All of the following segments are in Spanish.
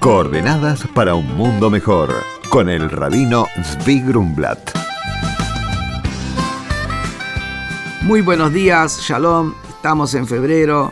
Coordenadas para un mundo mejor con el rabino Zvi Grumblat. Muy buenos días, Shalom. Estamos en febrero,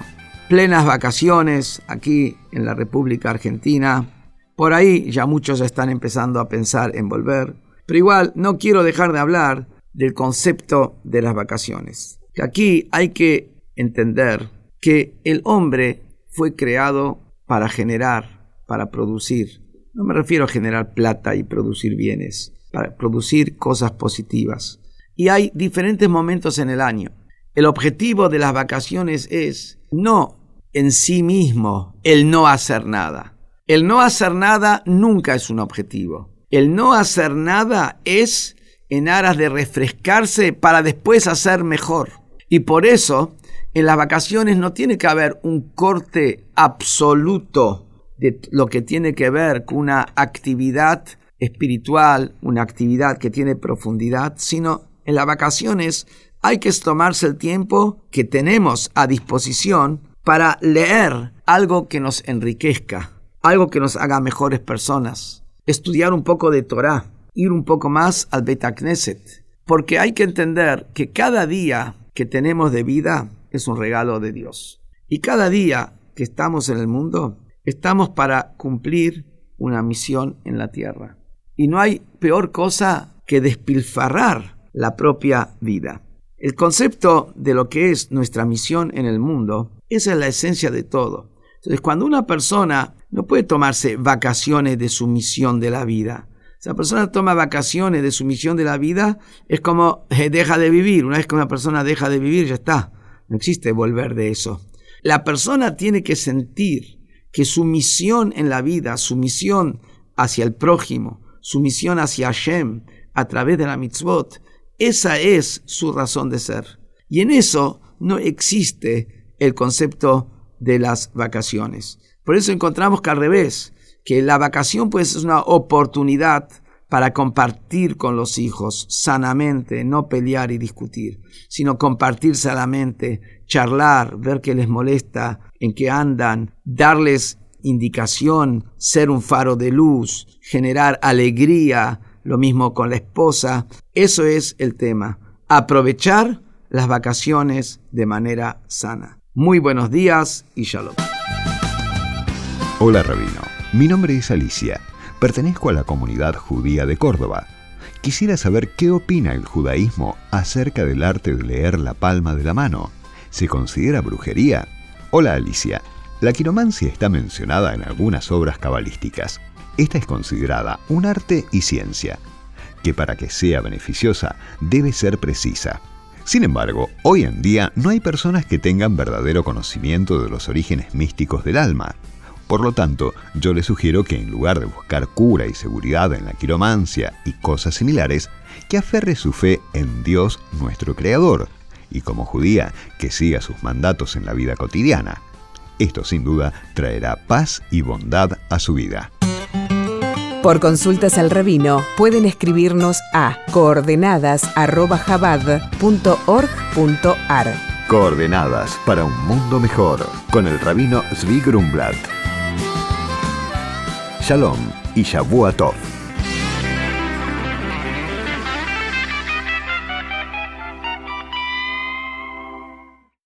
plenas vacaciones aquí en la República Argentina. Por ahí ya muchos están empezando a pensar en volver. Pero igual no quiero dejar de hablar del concepto de las vacaciones. Aquí hay que entender que el hombre fue creado para generar, para producir. No me refiero a generar plata y producir bienes, para producir cosas positivas. Y hay diferentes momentos en el año. El objetivo de las vacaciones es no en sí mismo el no hacer nada. El no hacer nada nunca es un objetivo. El no hacer nada es en aras de refrescarse para después hacer mejor. Y por eso en las vacaciones no tiene que haber un corte absoluto de lo que tiene que ver con una actividad espiritual, una actividad que tiene profundidad, sino en las vacaciones hay que tomarse el tiempo que tenemos a disposición para leer algo que nos enriquezca, algo que nos haga mejores personas, estudiar un poco de Torah, ir un poco más al Beta Knesset, porque hay que entender que cada día que tenemos de vida es un regalo de Dios. Y cada día que estamos en el mundo, estamos para cumplir una misión en la tierra. Y no hay peor cosa que despilfarrar la propia vida. El concepto de lo que es nuestra misión en el mundo, esa es la esencia de todo. Entonces, cuando una persona no puede tomarse vacaciones de su misión de la vida, esa persona toma vacaciones de su misión de la vida, es como eh, deja de vivir. Una vez que una persona deja de vivir, ya está. No existe volver de eso. La persona tiene que sentir que su misión en la vida, su misión hacia el prójimo, su misión hacia Hashem, a través de la mitzvot, esa es su razón de ser. Y en eso no existe el concepto de las vacaciones. Por eso encontramos que al revés, que la vacación pues es una oportunidad para compartir con los hijos sanamente, no pelear y discutir, sino compartir sanamente, charlar, ver qué les molesta, en qué andan, darles indicación, ser un faro de luz, generar alegría, lo mismo con la esposa. Eso es el tema. Aprovechar las vacaciones de manera sana. Muy buenos días y shalom. Hola Rabino, mi nombre es Alicia Pertenezco a la comunidad judía de Córdoba. Quisiera saber qué opina el judaísmo acerca del arte de leer la palma de la mano. ¿Se considera brujería? Hola Alicia. La quiromancia está mencionada en algunas obras cabalísticas. Esta es considerada un arte y ciencia, que para que sea beneficiosa debe ser precisa. Sin embargo, hoy en día no hay personas que tengan verdadero conocimiento de los orígenes místicos del alma. Por lo tanto, yo le sugiero que en lugar de buscar cura y seguridad en la quiromancia y cosas similares, que aferre su fe en Dios nuestro Creador, y como judía, que siga sus mandatos en la vida cotidiana. Esto sin duda traerá paz y bondad a su vida. Por consultas al rabino pueden escribirnos a coordenadas.jabad.org.ar. Coordenadas para un mundo mejor con el rabino Zvi Grumblat. Shalom y Shavuot Tov.